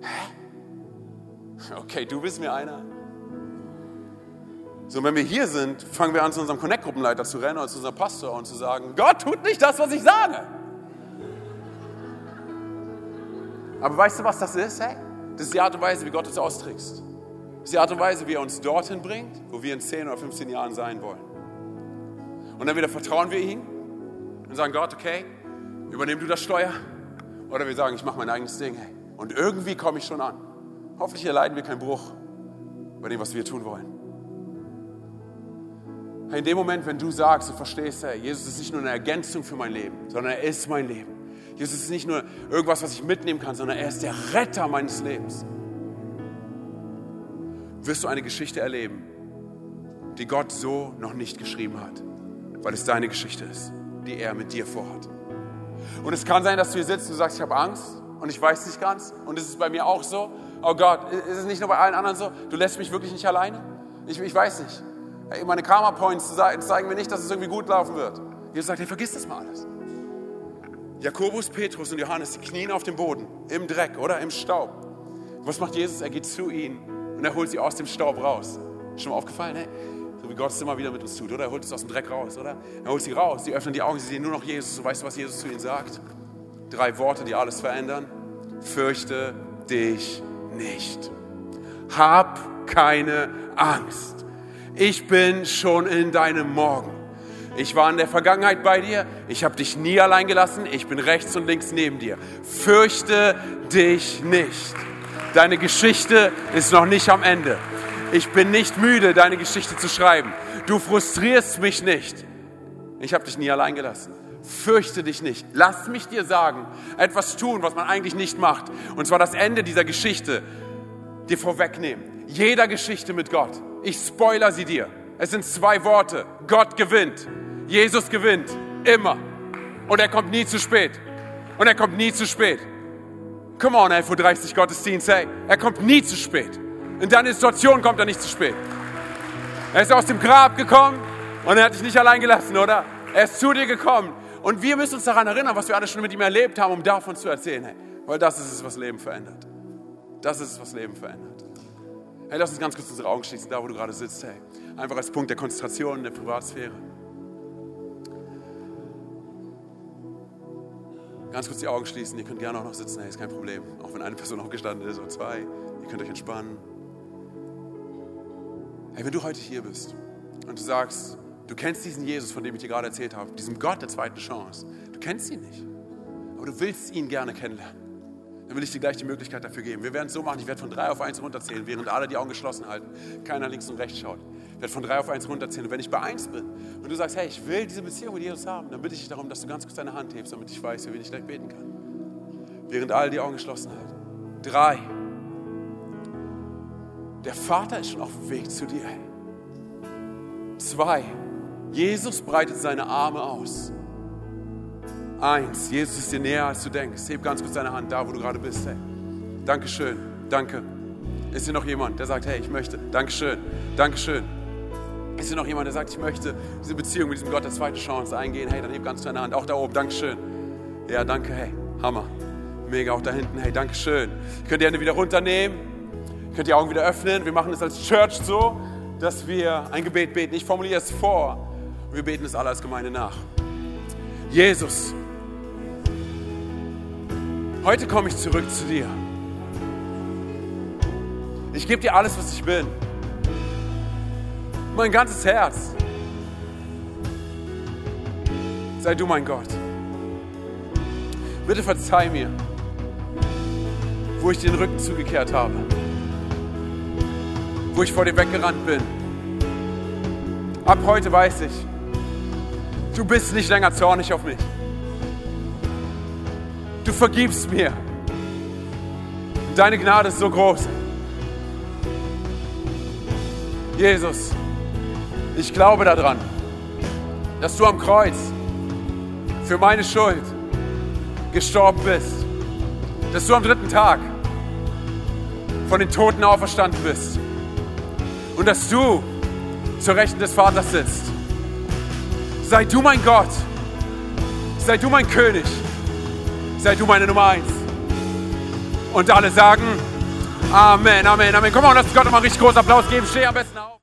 Hä? Okay, du bist mir einer. So, wenn wir hier sind, fangen wir an, zu unserem Connect-Gruppenleiter zu rennen oder zu unserem Pastor und zu sagen, Gott tut nicht das, was ich sage. Aber weißt du, was das ist? Hey? Das ist die Art und Weise, wie Gott uns austrickst. Ist die Art und Weise, wie er uns dorthin bringt, wo wir in 10 oder 15 Jahren sein wollen. Und dann wieder vertrauen wir ihm und sagen, Gott, okay, übernimm du das Steuer. Oder wir sagen, ich mache mein eigenes Ding. Hey. Und irgendwie komme ich schon an. Hoffentlich erleiden wir keinen Bruch bei dem, was wir tun wollen. Hey, in dem Moment, wenn du sagst, du verstehst, hey, Jesus ist nicht nur eine Ergänzung für mein Leben, sondern er ist mein Leben. Jesus ist nicht nur irgendwas, was ich mitnehmen kann, sondern er ist der Retter meines Lebens. Wirst du eine Geschichte erleben, die Gott so noch nicht geschrieben hat, weil es deine Geschichte ist, die er mit dir vorhat. Und es kann sein, dass du hier sitzt und sagst, ich habe Angst und ich weiß nicht ganz und es ist bei mir auch so. Oh Gott, ist es nicht nur bei allen anderen so? Du lässt mich wirklich nicht alleine? Ich, ich weiß nicht. Hey, meine Karma Points zeigen mir nicht, dass es irgendwie gut laufen wird. Jesus sagt, hey, vergiss das mal alles. Jakobus, Petrus und Johannes, die knien auf dem Boden, im Dreck oder im Staub. Was macht Jesus? Er geht zu ihnen und er holt sie aus dem Staub raus. Schon mal aufgefallen, hey? So wie Gott es immer wieder mit uns tut, oder? Er holt es aus dem Dreck raus, oder? Er holt sie raus, sie öffnen die Augen, sie sehen nur noch Jesus. Und weißt du, was Jesus zu ihnen sagt? Drei Worte, die alles verändern. Fürchte dich nicht. Hab keine Angst. Ich bin schon in deinem Morgen. Ich war in der Vergangenheit bei dir. Ich habe dich nie allein gelassen. Ich bin rechts und links neben dir. Fürchte dich nicht. Deine Geschichte ist noch nicht am Ende. Ich bin nicht müde, deine Geschichte zu schreiben. Du frustrierst mich nicht. Ich habe dich nie allein gelassen. Fürchte dich nicht. Lass mich dir sagen, etwas tun, was man eigentlich nicht macht. Und zwar das Ende dieser Geschichte dir vorwegnehmen. Jeder Geschichte mit Gott. Ich spoiler sie dir. Es sind zwei Worte. Gott gewinnt. Jesus gewinnt. Immer. Und er kommt nie zu spät. Und er kommt nie zu spät. Come on, 11.30 Uhr Gottesdienst. Hey, er kommt nie zu spät. In deiner Situation kommt er nicht zu spät. Er ist aus dem Grab gekommen und er hat dich nicht allein gelassen, oder? Er ist zu dir gekommen. Und wir müssen uns daran erinnern, was wir alle schon mit ihm erlebt haben, um davon zu erzählen. Hey, weil das ist es, was Leben verändert. Das ist es, was Leben verändert. Hey, lass uns ganz kurz unsere Augen schließen, da wo du gerade sitzt. Hey, einfach als Punkt der Konzentration in der Privatsphäre. Ganz kurz die Augen schließen. Ihr könnt gerne auch noch sitzen. Hey, ist kein Problem. Auch wenn eine Person aufgestanden ist oder zwei. Ihr könnt euch entspannen. Hey, wenn du heute hier bist und du sagst, du kennst diesen Jesus, von dem ich dir gerade erzählt habe, diesen Gott der zweiten Chance. Du kennst ihn nicht, aber du willst ihn gerne kennenlernen dann will ich dir gleich die Möglichkeit dafür geben. Wir werden es so machen, ich werde von drei auf eins runterzählen, während alle die Augen geschlossen halten, keiner links und rechts schaut. Ich werde von drei auf eins runterzählen. Und wenn ich bei eins bin und du sagst, hey, ich will diese Beziehung mit Jesus haben, dann bitte ich dich darum, dass du ganz kurz deine Hand hebst, damit ich weiß, wie wen ich gleich beten kann. Während alle die Augen geschlossen halten. Drei. Der Vater ist schon auf dem Weg zu dir. Zwei. Jesus breitet seine Arme aus. Eins, Jesus ist dir näher, als du denkst. Heb ganz kurz deine Hand da, wo du gerade bist. Hey. Dankeschön, danke. Ist hier noch jemand, der sagt, hey, ich möchte? Dankeschön, Dankeschön. Ist hier noch jemand, der sagt, ich möchte diese Beziehung mit diesem Gott der zweite Chance eingehen? Hey, dann heb ganz deine Hand. Auch da oben, Dankeschön. Ja, danke, hey, Hammer. Mega, auch da hinten, hey, Dankeschön. Könnt ihr Hände wieder runternehmen? Könnt die Augen wieder öffnen? Wir machen es als Church so, dass wir ein Gebet beten. Ich formuliere es vor. Wir beten es alle als Gemeinde nach. Jesus, Heute komme ich zurück zu dir. Ich gebe dir alles, was ich bin. Mein ganzes Herz, sei du mein Gott. Bitte verzeih mir, wo ich den Rücken zugekehrt habe, wo ich vor dir weggerannt bin. Ab heute weiß ich, du bist nicht länger zornig auf mich. Du vergibst mir. Deine Gnade ist so groß. Jesus, ich glaube daran, dass du am Kreuz für meine Schuld gestorben bist, dass du am dritten Tag von den Toten auferstanden bist und dass du zur Rechten des Vaters sitzt. Sei du mein Gott, sei du mein König, sei du meine Nummer eins. Und alle sagen Amen, Amen, Amen. Komm mal, lass Gott nochmal einen richtig großen Applaus geben. Steh am besten auf.